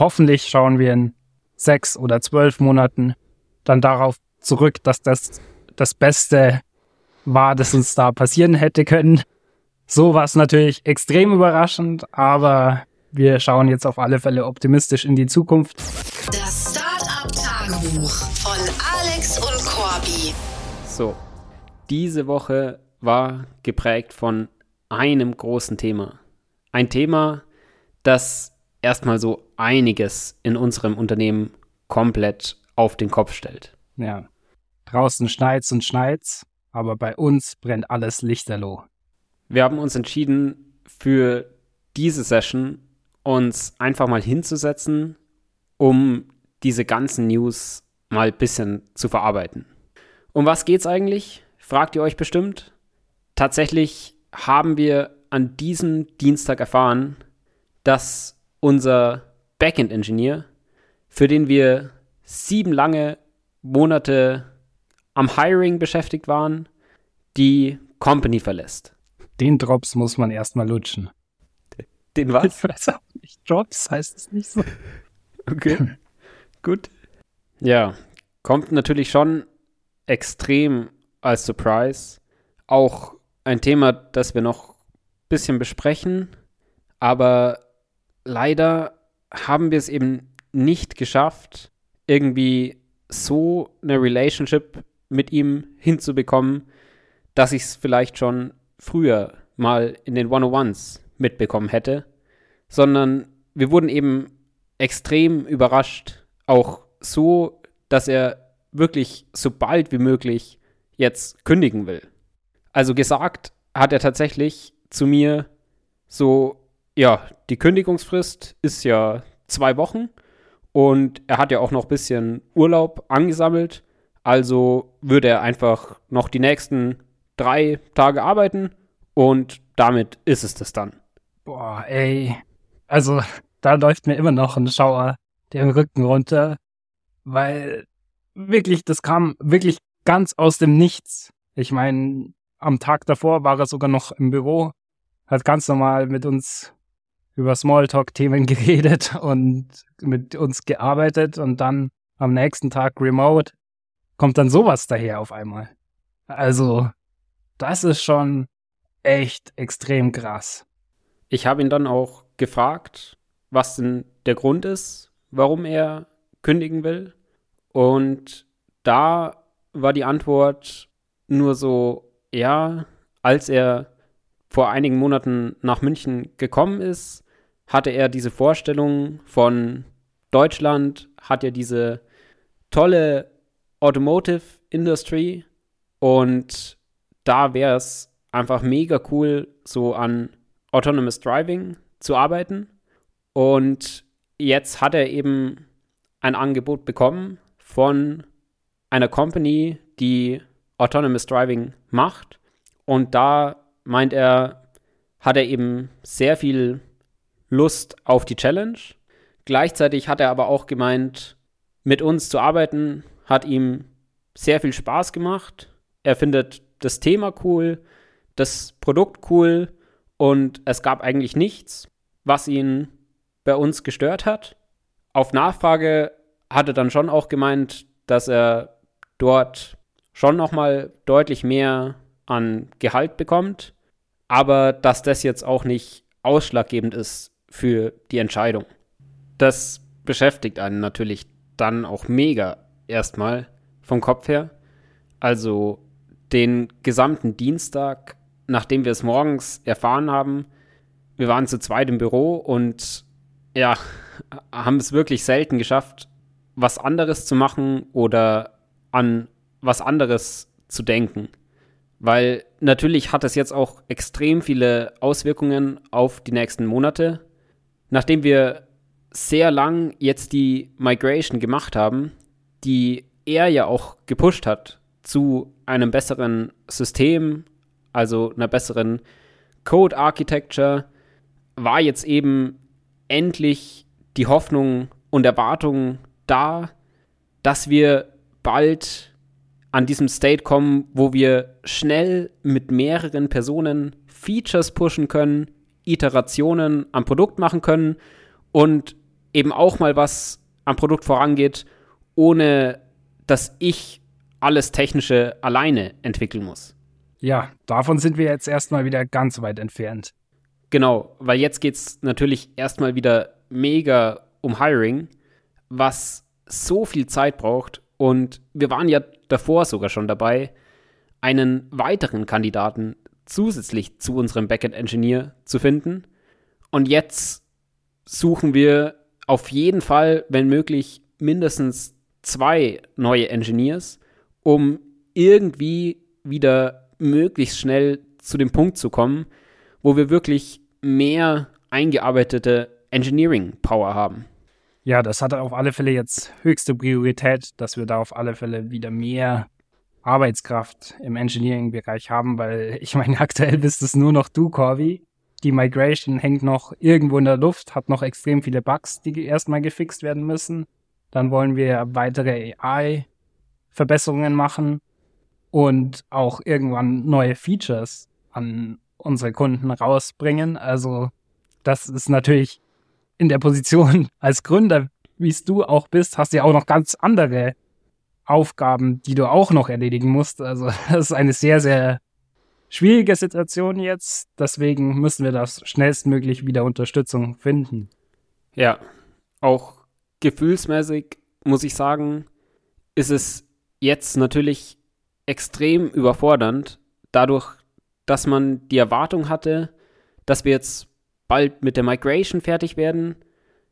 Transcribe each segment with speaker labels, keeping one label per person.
Speaker 1: hoffentlich schauen wir in sechs oder zwölf Monaten dann darauf zurück, dass das das Beste war, das uns da passieren hätte können. So war es natürlich extrem überraschend, aber wir schauen jetzt auf alle Fälle optimistisch in die Zukunft.
Speaker 2: Das Startup-Tagebuch von Alex und Corby.
Speaker 3: So, diese Woche war geprägt von einem großen Thema. Ein Thema, das erstmal so einiges in unserem Unternehmen komplett auf den Kopf stellt.
Speaker 1: Ja. Draußen schneit's und schneit's, aber bei uns brennt alles lichterloh.
Speaker 3: Wir haben uns entschieden, für diese Session uns einfach mal hinzusetzen, um diese ganzen News mal ein bisschen zu verarbeiten. Um was geht's eigentlich? Fragt ihr euch bestimmt. Tatsächlich haben wir an diesem Dienstag erfahren, dass unser Backend-Engineer, für den wir sieben lange Monate am Hiring beschäftigt waren, die Company verlässt.
Speaker 1: Den Drops muss man erstmal lutschen.
Speaker 3: Den was?
Speaker 1: Ich weiß auch nicht. Drops heißt es nicht so.
Speaker 3: Okay. Gut. Ja, kommt natürlich schon extrem als Surprise. Auch ein Thema, das wir noch ein bisschen besprechen, aber leider haben wir es eben nicht geschafft, irgendwie so eine Relationship mit ihm hinzubekommen, dass ich es vielleicht schon früher mal in den 101s mitbekommen hätte, sondern wir wurden eben extrem überrascht, auch so, dass er wirklich so bald wie möglich jetzt kündigen will. Also gesagt hat er tatsächlich zu mir so, ja, die Kündigungsfrist ist ja zwei Wochen und er hat ja auch noch ein bisschen Urlaub angesammelt. Also würde er einfach noch die nächsten drei Tage arbeiten und damit ist es das dann.
Speaker 1: Boah, ey. Also, da läuft mir immer noch ein Schauer den Rücken runter, weil wirklich, das kam wirklich ganz aus dem Nichts. Ich meine, am Tag davor war er sogar noch im Büro, hat ganz normal mit uns über Smalltalk-Themen geredet und mit uns gearbeitet und dann am nächsten Tag remote kommt dann sowas daher auf einmal. Also, das ist schon echt extrem krass.
Speaker 3: Ich habe ihn dann auch gefragt, was denn der Grund ist, warum er kündigen will. Und da war die Antwort nur so, ja, als er vor einigen Monaten nach München gekommen ist, hatte er diese Vorstellung von Deutschland, hat er diese tolle Automotive Industry und da wäre es einfach mega cool, so an Autonomous Driving zu arbeiten. Und jetzt hat er eben ein Angebot bekommen von einer Company, die Autonomous Driving macht. Und da meint er, hat er eben sehr viel Lust auf die Challenge. Gleichzeitig hat er aber auch gemeint, mit uns zu arbeiten hat ihm sehr viel Spaß gemacht. Er findet das Thema cool, das Produkt cool und es gab eigentlich nichts, was ihn bei uns gestört hat. Auf Nachfrage hat er dann schon auch gemeint, dass er dort schon noch mal deutlich mehr an Gehalt bekommt, aber dass das jetzt auch nicht ausschlaggebend ist für die Entscheidung. Das beschäftigt einen natürlich dann auch mega erstmal vom Kopf her. Also den gesamten Dienstag, nachdem wir es morgens erfahren haben, wir waren zu zweit im Büro und ja, haben es wirklich selten geschafft, was anderes zu machen oder an was anderes zu denken. Weil natürlich hat es jetzt auch extrem viele Auswirkungen auf die nächsten Monate. Nachdem wir sehr lang jetzt die Migration gemacht haben, die er ja auch gepusht hat zu einem besseren System, also einer besseren Code Architecture, war jetzt eben endlich die Hoffnung und Erwartung da, dass wir bald an diesem State kommen, wo wir schnell mit mehreren Personen Features pushen können, Iterationen am Produkt machen können und eben auch mal was am Produkt vorangeht, ohne dass ich alles Technische alleine entwickeln muss.
Speaker 1: Ja, davon sind wir jetzt erstmal wieder ganz weit entfernt.
Speaker 3: Genau, weil jetzt geht es natürlich erstmal wieder mega um Hiring, was so viel Zeit braucht. Und wir waren ja davor sogar schon dabei, einen weiteren Kandidaten zusätzlich zu unserem Backend-Engineer zu finden. Und jetzt suchen wir auf jeden Fall, wenn möglich, mindestens zwei neue Engineers, um irgendwie wieder möglichst schnell zu dem Punkt zu kommen, wo wir wirklich mehr eingearbeitete Engineering Power haben.
Speaker 1: Ja, das hat auf alle Fälle jetzt höchste Priorität, dass wir da auf alle Fälle wieder mehr Arbeitskraft im Engineering-Bereich haben, weil ich meine, aktuell bist es nur noch du, Corby. Die Migration hängt noch irgendwo in der Luft, hat noch extrem viele Bugs, die erstmal gefixt werden müssen. Dann wollen wir weitere AI-Verbesserungen machen und auch irgendwann neue Features an unsere Kunden rausbringen. Also das ist natürlich in der Position als Gründer, wie es du auch bist, hast du ja auch noch ganz andere Aufgaben, die du auch noch erledigen musst. Also das ist eine sehr, sehr schwierige Situation jetzt. Deswegen müssen wir das schnellstmöglich wieder Unterstützung finden.
Speaker 3: Ja, auch gefühlsmäßig muss ich sagen, ist es jetzt natürlich extrem überfordernd, dadurch, dass man die Erwartung hatte, dass wir jetzt bald mit der Migration fertig werden,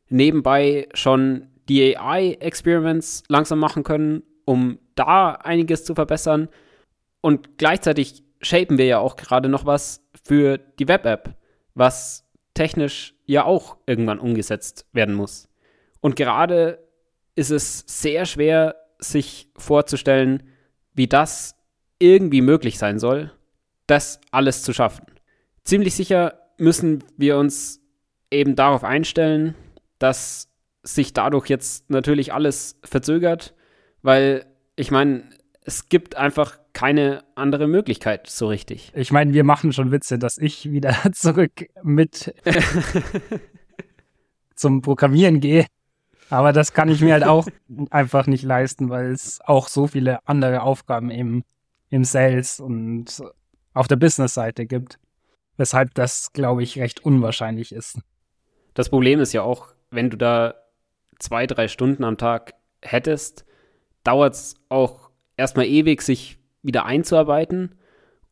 Speaker 3: nebenbei schon die AI-Experiments langsam machen können, um da einiges zu verbessern. Und gleichzeitig shapen wir ja auch gerade noch was für die Web-App, was technisch ja auch irgendwann umgesetzt werden muss. Und gerade ist es sehr schwer, sich vorzustellen, wie das irgendwie möglich sein soll, das alles zu schaffen. Ziemlich sicher müssen wir uns eben darauf einstellen, dass sich dadurch jetzt natürlich alles verzögert, weil ich meine, es gibt einfach keine andere Möglichkeit so richtig.
Speaker 1: Ich meine, wir machen schon Witze, dass ich wieder zurück mit zum Programmieren gehe. Aber das kann ich mir halt auch einfach nicht leisten, weil es auch so viele andere Aufgaben eben im Sales und auf der Business-Seite gibt, weshalb das, glaube ich, recht unwahrscheinlich ist.
Speaker 3: Das Problem ist ja auch, wenn du da zwei, drei Stunden am Tag hättest, dauert es auch erstmal ewig, sich wieder einzuarbeiten.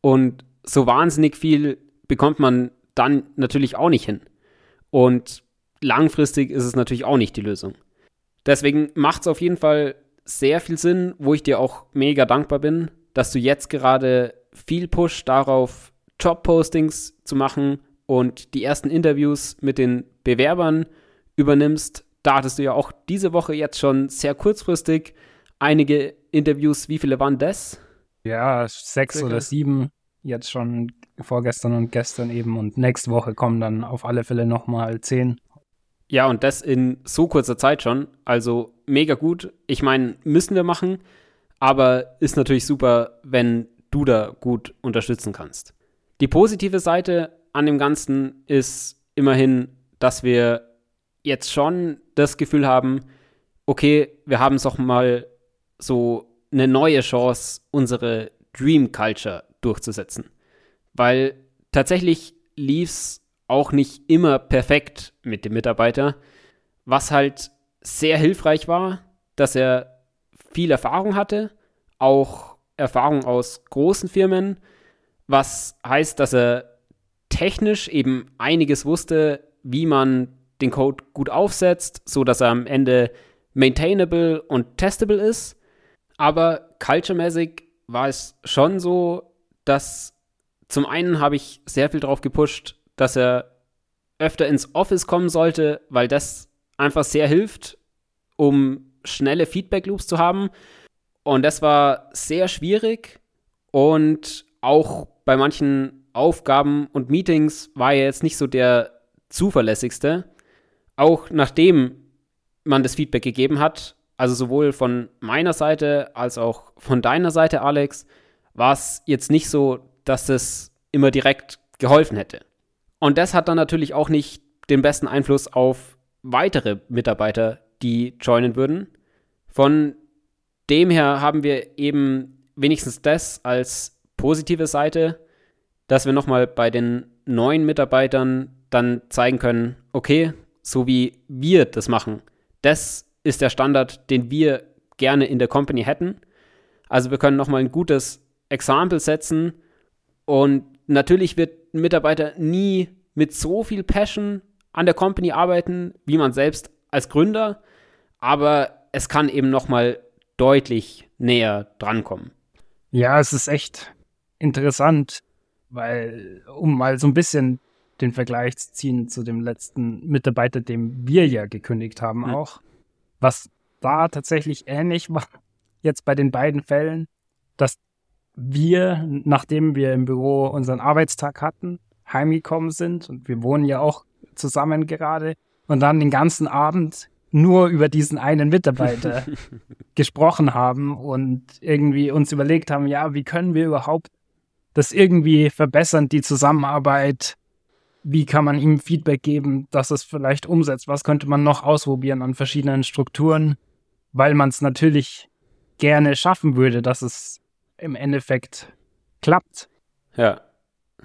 Speaker 3: Und so wahnsinnig viel bekommt man dann natürlich auch nicht hin. Und langfristig ist es natürlich auch nicht die Lösung. Deswegen macht es auf jeden Fall sehr viel Sinn, wo ich dir auch mega dankbar bin, dass du jetzt gerade viel Push darauf, Jobpostings zu machen und die ersten Interviews mit den Bewerbern übernimmst. Da hattest du ja auch diese Woche jetzt schon sehr kurzfristig einige Interviews. Wie viele waren das?
Speaker 1: Ja, sechs Circa. oder sieben. Jetzt schon vorgestern und gestern eben. Und nächste Woche kommen dann auf alle Fälle nochmal zehn.
Speaker 3: Ja, und das in so kurzer Zeit schon. Also mega gut. Ich meine, müssen wir machen. Aber ist natürlich super, wenn du da gut unterstützen kannst. Die positive Seite an dem Ganzen ist immerhin, dass wir jetzt schon das Gefühl haben, okay, wir haben es auch mal so eine neue Chance, unsere Dream Culture durchzusetzen. Weil tatsächlich lief es auch nicht immer perfekt mit dem Mitarbeiter, was halt sehr hilfreich war, dass er viel Erfahrung hatte, auch Erfahrung aus großen Firmen, was heißt, dass er technisch eben einiges wusste, wie man den Code gut aufsetzt, so dass er am Ende maintainable und testable ist. Aber culture-mäßig war es schon so, dass zum einen habe ich sehr viel drauf gepusht, dass er öfter ins Office kommen sollte, weil das einfach sehr hilft, um schnelle Feedback-Loops zu haben. Und das war sehr schwierig und auch bei manchen Aufgaben und Meetings war er jetzt nicht so der zuverlässigste. Auch nachdem man das Feedback gegeben hat, also sowohl von meiner Seite als auch von deiner Seite, Alex, war es jetzt nicht so, dass es immer direkt geholfen hätte. Und das hat dann natürlich auch nicht den besten Einfluss auf, weitere Mitarbeiter, die joinen würden. Von dem her haben wir eben wenigstens das als positive Seite, dass wir nochmal bei den neuen Mitarbeitern dann zeigen können, okay, so wie wir das machen, das ist der Standard, den wir gerne in der Company hätten. Also wir können nochmal ein gutes Exempel setzen und natürlich wird ein Mitarbeiter nie mit so viel Passion an der Company arbeiten, wie man selbst als Gründer, aber es kann eben nochmal deutlich näher drankommen.
Speaker 1: Ja, es ist echt interessant, weil, um mal so ein bisschen den Vergleich zu ziehen zu dem letzten Mitarbeiter, dem wir ja gekündigt haben, mhm. auch, was da tatsächlich ähnlich war, jetzt bei den beiden Fällen, dass wir, nachdem wir im Büro unseren Arbeitstag hatten, heimgekommen sind und wir wohnen ja auch zusammen gerade und dann den ganzen Abend nur über diesen einen Mitarbeiter gesprochen haben und irgendwie uns überlegt haben, ja, wie können wir überhaupt das irgendwie verbessern, die Zusammenarbeit, wie kann man ihm Feedback geben, dass es vielleicht umsetzt, was könnte man noch ausprobieren an verschiedenen Strukturen, weil man es natürlich gerne schaffen würde, dass es im Endeffekt klappt.
Speaker 3: Ja.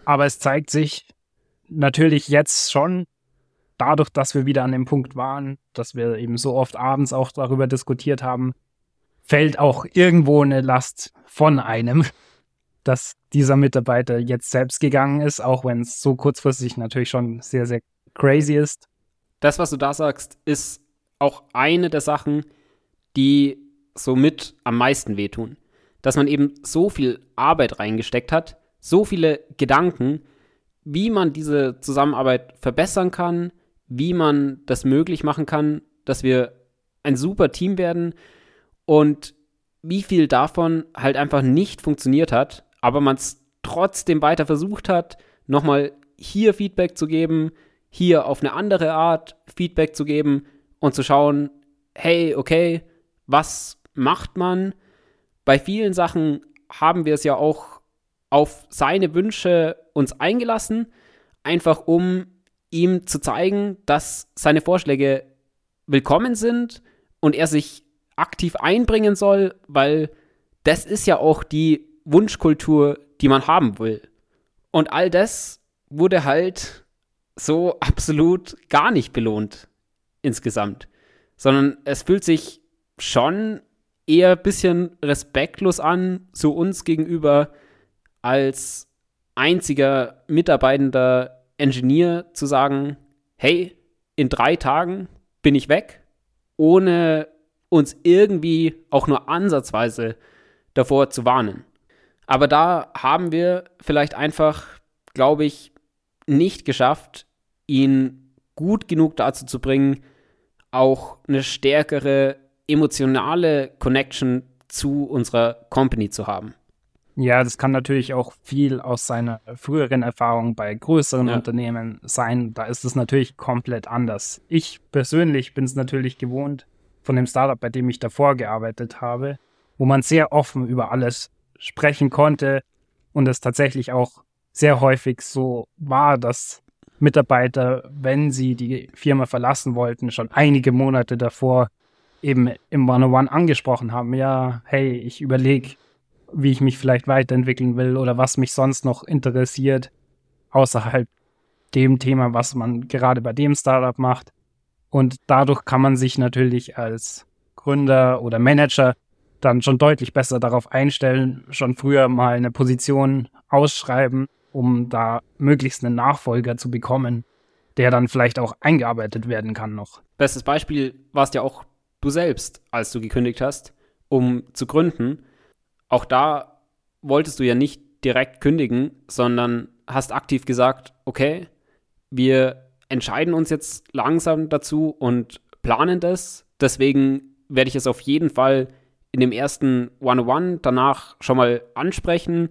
Speaker 1: Aber es zeigt sich natürlich jetzt schon, dadurch, dass wir wieder an dem Punkt waren, dass wir eben so oft abends auch darüber diskutiert haben, fällt auch irgendwo eine Last von einem, dass dieser Mitarbeiter jetzt selbst gegangen ist, auch wenn es so kurzfristig natürlich schon sehr, sehr crazy ist.
Speaker 3: Das, was du da sagst, ist auch eine der Sachen, die somit am meisten wehtun dass man eben so viel Arbeit reingesteckt hat, so viele Gedanken, wie man diese Zusammenarbeit verbessern kann, wie man das möglich machen kann, dass wir ein super Team werden und wie viel davon halt einfach nicht funktioniert hat, aber man es trotzdem weiter versucht hat, nochmal hier Feedback zu geben, hier auf eine andere Art Feedback zu geben und zu schauen, hey, okay, was macht man? bei vielen Sachen haben wir es ja auch auf seine Wünsche uns eingelassen, einfach um ihm zu zeigen, dass seine Vorschläge willkommen sind und er sich aktiv einbringen soll, weil das ist ja auch die Wunschkultur, die man haben will. Und all das wurde halt so absolut gar nicht belohnt insgesamt, sondern es fühlt sich schon eher ein bisschen respektlos an zu uns gegenüber als einziger mitarbeitender Ingenieur zu sagen, hey, in drei Tagen bin ich weg, ohne uns irgendwie auch nur ansatzweise davor zu warnen. Aber da haben wir vielleicht einfach, glaube ich, nicht geschafft, ihn gut genug dazu zu bringen, auch eine stärkere emotionale Connection zu unserer Company zu haben.
Speaker 1: Ja, das kann natürlich auch viel aus seiner früheren Erfahrung bei größeren ja. Unternehmen sein. Da ist es natürlich komplett anders. Ich persönlich bin es natürlich gewohnt von dem Startup, bei dem ich davor gearbeitet habe, wo man sehr offen über alles sprechen konnte und es tatsächlich auch sehr häufig so war, dass Mitarbeiter, wenn sie die Firma verlassen wollten, schon einige Monate davor eben im One-on-One angesprochen haben. Ja, hey, ich überlege, wie ich mich vielleicht weiterentwickeln will oder was mich sonst noch interessiert, außerhalb dem Thema, was man gerade bei dem Startup macht. Und dadurch kann man sich natürlich als Gründer oder Manager dann schon deutlich besser darauf einstellen, schon früher mal eine Position ausschreiben, um da möglichst einen Nachfolger zu bekommen, der dann vielleicht auch eingearbeitet werden kann noch.
Speaker 3: Bestes Beispiel war es ja auch du selbst, als du gekündigt hast, um zu gründen. Auch da wolltest du ja nicht direkt kündigen, sondern hast aktiv gesagt, okay, wir entscheiden uns jetzt langsam dazu und planen das. Deswegen werde ich es auf jeden Fall in dem ersten One-on-One danach schon mal ansprechen,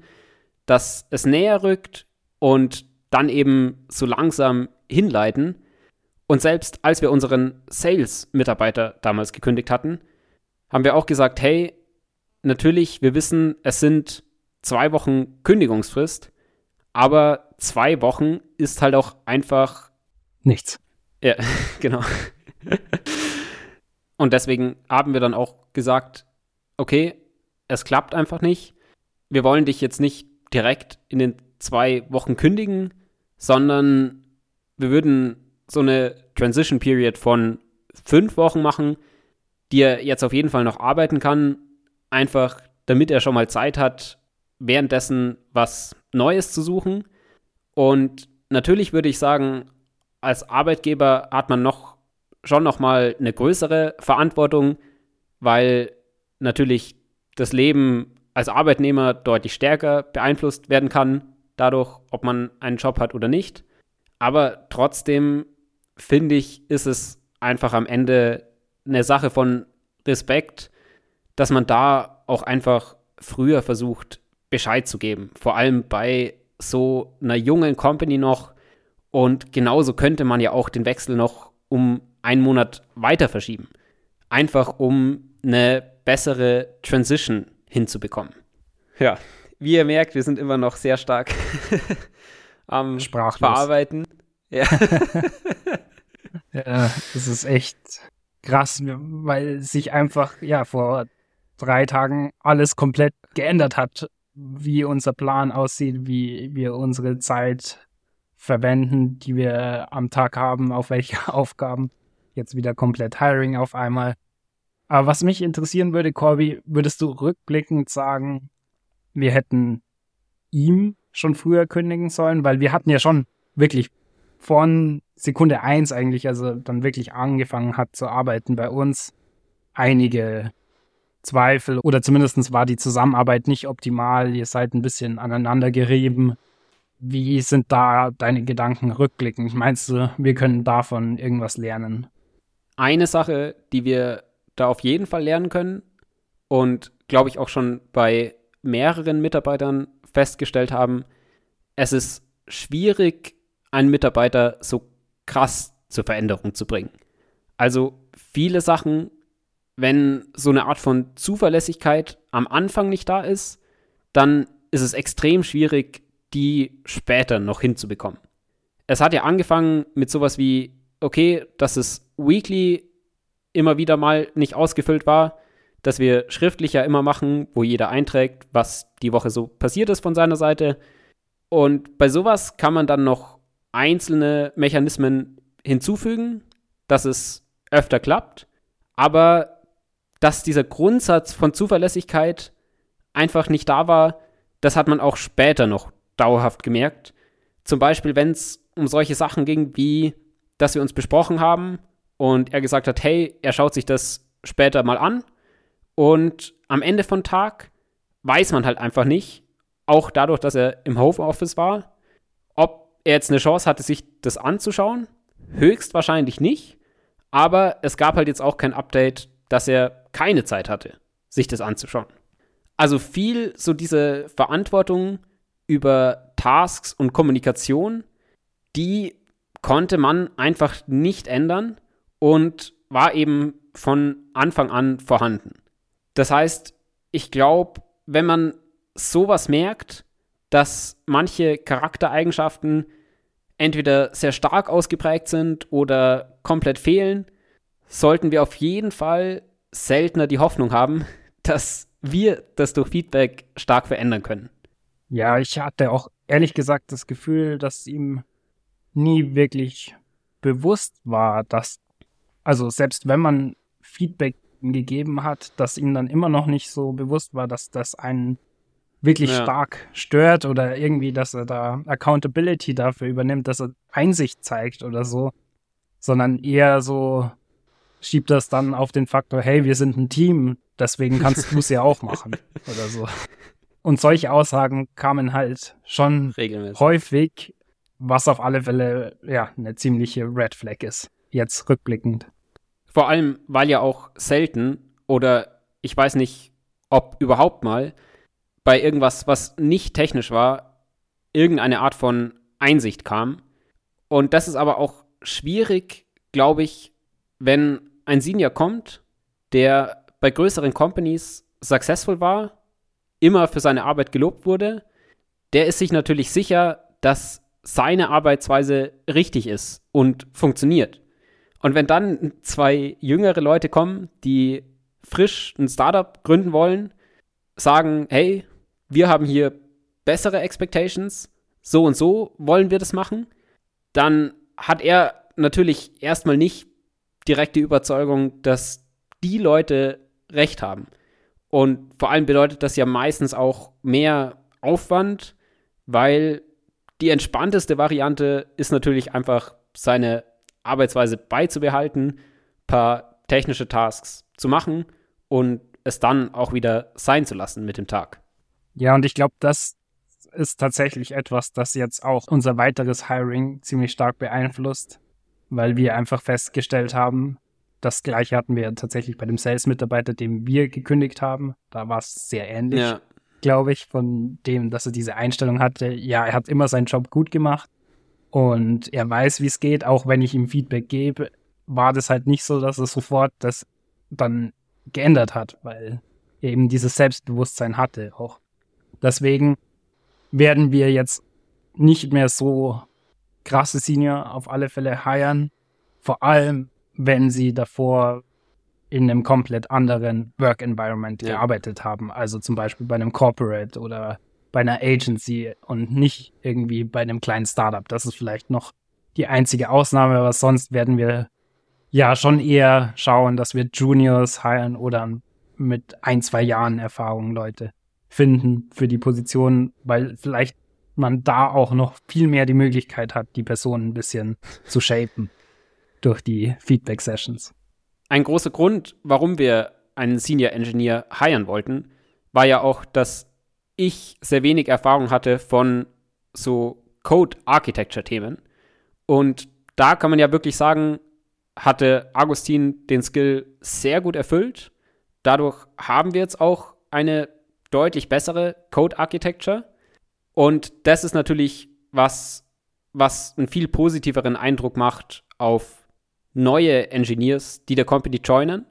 Speaker 3: dass es näher rückt und dann eben so langsam hinleiten. Und selbst als wir unseren Sales-Mitarbeiter damals gekündigt hatten, haben wir auch gesagt, hey, natürlich, wir wissen, es sind zwei Wochen Kündigungsfrist, aber zwei Wochen ist halt auch einfach
Speaker 1: nichts.
Speaker 3: Ja, genau. Und deswegen haben wir dann auch gesagt, okay, es klappt einfach nicht. Wir wollen dich jetzt nicht direkt in den zwei Wochen kündigen, sondern wir würden so eine Transition Period von fünf Wochen machen, die er jetzt auf jeden Fall noch arbeiten kann, einfach damit er schon mal Zeit hat, währenddessen was Neues zu suchen. Und natürlich würde ich sagen, als Arbeitgeber hat man noch schon noch mal eine größere Verantwortung, weil natürlich das Leben als Arbeitnehmer deutlich stärker beeinflusst werden kann, dadurch, ob man einen Job hat oder nicht. Aber trotzdem finde ich, ist es einfach am Ende eine Sache von Respekt, dass man da auch einfach früher versucht, Bescheid zu geben. Vor allem bei so einer jungen Company noch. Und genauso könnte man ja auch den Wechsel noch um einen Monat weiter verschieben. Einfach um eine bessere Transition hinzubekommen. Ja, wie ihr merkt, wir sind immer noch sehr stark am
Speaker 1: Sprachlos.
Speaker 3: Verarbeiten.
Speaker 1: Ja. ja, das ist echt krass, weil sich einfach, ja, vor drei Tagen alles komplett geändert hat, wie unser Plan aussieht, wie wir unsere Zeit verwenden, die wir am Tag haben, auf welche Aufgaben. Jetzt wieder komplett Hiring auf einmal. Aber was mich interessieren würde, Corby, würdest du rückblickend sagen, wir hätten ihm schon früher kündigen sollen? Weil wir hatten ja schon wirklich von Sekunde eins eigentlich, also dann wirklich angefangen hat zu arbeiten bei uns, einige Zweifel oder zumindest war die Zusammenarbeit nicht optimal. Ihr seid ein bisschen aneinander gerieben. Wie sind da deine Gedanken rückblickend? Meinst du, wir können davon irgendwas lernen?
Speaker 3: Eine Sache, die wir da auf jeden Fall lernen können und glaube ich auch schon bei mehreren Mitarbeitern festgestellt haben, es ist schwierig, einen Mitarbeiter so krass zur Veränderung zu bringen. Also viele Sachen, wenn so eine Art von Zuverlässigkeit am Anfang nicht da ist, dann ist es extrem schwierig, die später noch hinzubekommen. Es hat ja angefangen mit sowas wie, okay, dass es weekly immer wieder mal nicht ausgefüllt war, dass wir schriftlich ja immer machen, wo jeder einträgt, was die Woche so passiert ist von seiner Seite. Und bei sowas kann man dann noch einzelne Mechanismen hinzufügen, dass es öfter klappt, aber dass dieser Grundsatz von Zuverlässigkeit einfach nicht da war, das hat man auch später noch dauerhaft gemerkt. Zum Beispiel, wenn es um solche Sachen ging, wie dass wir uns besprochen haben und er gesagt hat, hey, er schaut sich das später mal an und am Ende von Tag weiß man halt einfach nicht, auch dadurch, dass er im Homeoffice war, ob er jetzt eine Chance hatte, sich das anzuschauen? Höchstwahrscheinlich nicht. Aber es gab halt jetzt auch kein Update, dass er keine Zeit hatte, sich das anzuschauen. Also viel so diese Verantwortung über Tasks und Kommunikation, die konnte man einfach nicht ändern und war eben von Anfang an vorhanden. Das heißt, ich glaube, wenn man sowas merkt, dass manche Charaktereigenschaften entweder sehr stark ausgeprägt sind oder komplett fehlen, sollten wir auf jeden Fall seltener die Hoffnung haben, dass wir das durch Feedback stark verändern können.
Speaker 1: Ja, ich hatte auch ehrlich gesagt das Gefühl, dass ihm nie wirklich bewusst war, dass, also selbst wenn man Feedback gegeben hat, dass ihm dann immer noch nicht so bewusst war, dass das einen wirklich ja. stark stört oder irgendwie, dass er da Accountability dafür übernimmt, dass er Einsicht zeigt oder so, sondern eher so schiebt das dann auf den Faktor, hey, wir sind ein Team, deswegen kannst du es ja auch machen oder so. Und solche Aussagen kamen halt schon Regelmäßig. häufig, was auf alle Fälle ja eine ziemliche Red Flag ist, jetzt rückblickend.
Speaker 3: Vor allem, weil ja auch selten oder ich weiß nicht, ob überhaupt mal bei irgendwas, was nicht technisch war, irgendeine Art von Einsicht kam. Und das ist aber auch schwierig, glaube ich, wenn ein Senior kommt, der bei größeren Companies successful war, immer für seine Arbeit gelobt wurde, der ist sich natürlich sicher, dass seine Arbeitsweise richtig ist und funktioniert. Und wenn dann zwei jüngere Leute kommen, die frisch ein Startup gründen wollen, sagen, hey, wir haben hier bessere Expectations, so und so wollen wir das machen, dann hat er natürlich erstmal nicht direkt die Überzeugung, dass die Leute recht haben. Und vor allem bedeutet das ja meistens auch mehr Aufwand, weil die entspannteste Variante ist natürlich einfach seine Arbeitsweise beizubehalten, paar technische Tasks zu machen und es dann auch wieder sein zu lassen mit dem Tag.
Speaker 1: Ja, und ich glaube, das ist tatsächlich etwas, das jetzt auch unser weiteres Hiring ziemlich stark beeinflusst, weil wir einfach festgestellt haben, das gleiche hatten wir tatsächlich bei dem Sales-Mitarbeiter, dem wir gekündigt haben. Da war es sehr ähnlich, ja. glaube ich, von dem, dass er diese Einstellung hatte. Ja, er hat immer seinen Job gut gemacht und er weiß, wie es geht. Auch wenn ich ihm Feedback gebe, war das halt nicht so, dass er sofort das dann geändert hat, weil er eben dieses Selbstbewusstsein hatte auch. Deswegen werden wir jetzt nicht mehr so krasse Senior auf alle Fälle heiren. Vor allem, wenn sie davor in einem komplett anderen Work Environment ja. gearbeitet haben. Also zum Beispiel bei einem Corporate oder bei einer Agency und nicht irgendwie bei einem kleinen Startup. Das ist vielleicht noch die einzige Ausnahme, aber sonst werden wir ja schon eher schauen, dass wir Juniors heiren oder mit ein, zwei Jahren Erfahrung Leute finden für die Position, weil vielleicht man da auch noch viel mehr die Möglichkeit hat, die Person ein bisschen zu shapen durch die Feedback-Sessions.
Speaker 3: Ein großer Grund, warum wir einen Senior Engineer hiren wollten, war ja auch, dass ich sehr wenig Erfahrung hatte von so Code-Architecture-Themen. Und da kann man ja wirklich sagen, hatte Agustin den Skill sehr gut erfüllt. Dadurch haben wir jetzt auch eine deutlich bessere Code-Architecture. Und das ist natürlich was, was einen viel positiveren Eindruck macht auf neue Engineers, die der Company joinen.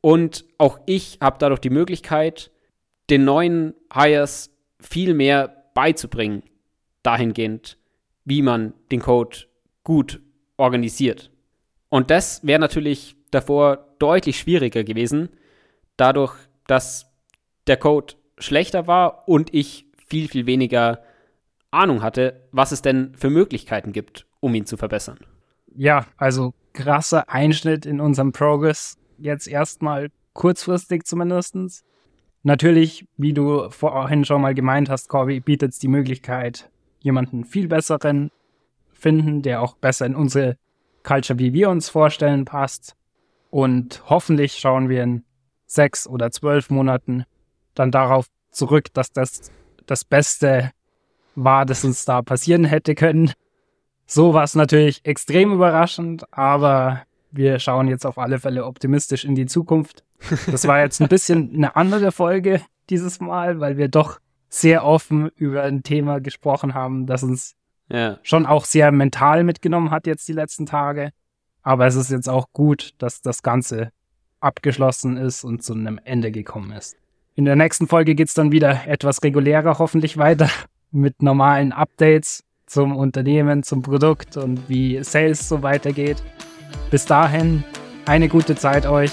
Speaker 3: Und auch ich habe dadurch die Möglichkeit, den neuen Hires viel mehr beizubringen, dahingehend, wie man den Code gut organisiert. Und das wäre natürlich davor deutlich schwieriger gewesen, dadurch, dass der Code schlechter war und ich viel, viel weniger Ahnung hatte, was es denn für Möglichkeiten gibt, um ihn zu verbessern.
Speaker 1: Ja, also krasser Einschnitt in unserem Progress. Jetzt erstmal kurzfristig zumindest. Natürlich, wie du vorhin schon mal gemeint hast, Corby, bietet es die Möglichkeit, jemanden viel besseren finden, der auch besser in unsere Culture, wie wir uns vorstellen, passt. Und hoffentlich schauen wir in sechs oder zwölf Monaten dann darauf zurück, dass das das Beste war, das uns da passieren hätte können. So war es natürlich extrem überraschend, aber wir schauen jetzt auf alle Fälle optimistisch in die Zukunft. Das war jetzt ein bisschen eine andere Folge dieses Mal, weil wir doch sehr offen über ein Thema gesprochen haben, das uns ja. schon auch sehr mental mitgenommen hat jetzt die letzten Tage. Aber es ist jetzt auch gut, dass das Ganze abgeschlossen ist und zu einem Ende gekommen ist. In der nächsten Folge geht es dann wieder etwas regulärer hoffentlich weiter mit normalen Updates zum Unternehmen, zum Produkt und wie Sales so weitergeht. Bis dahin, eine gute Zeit euch.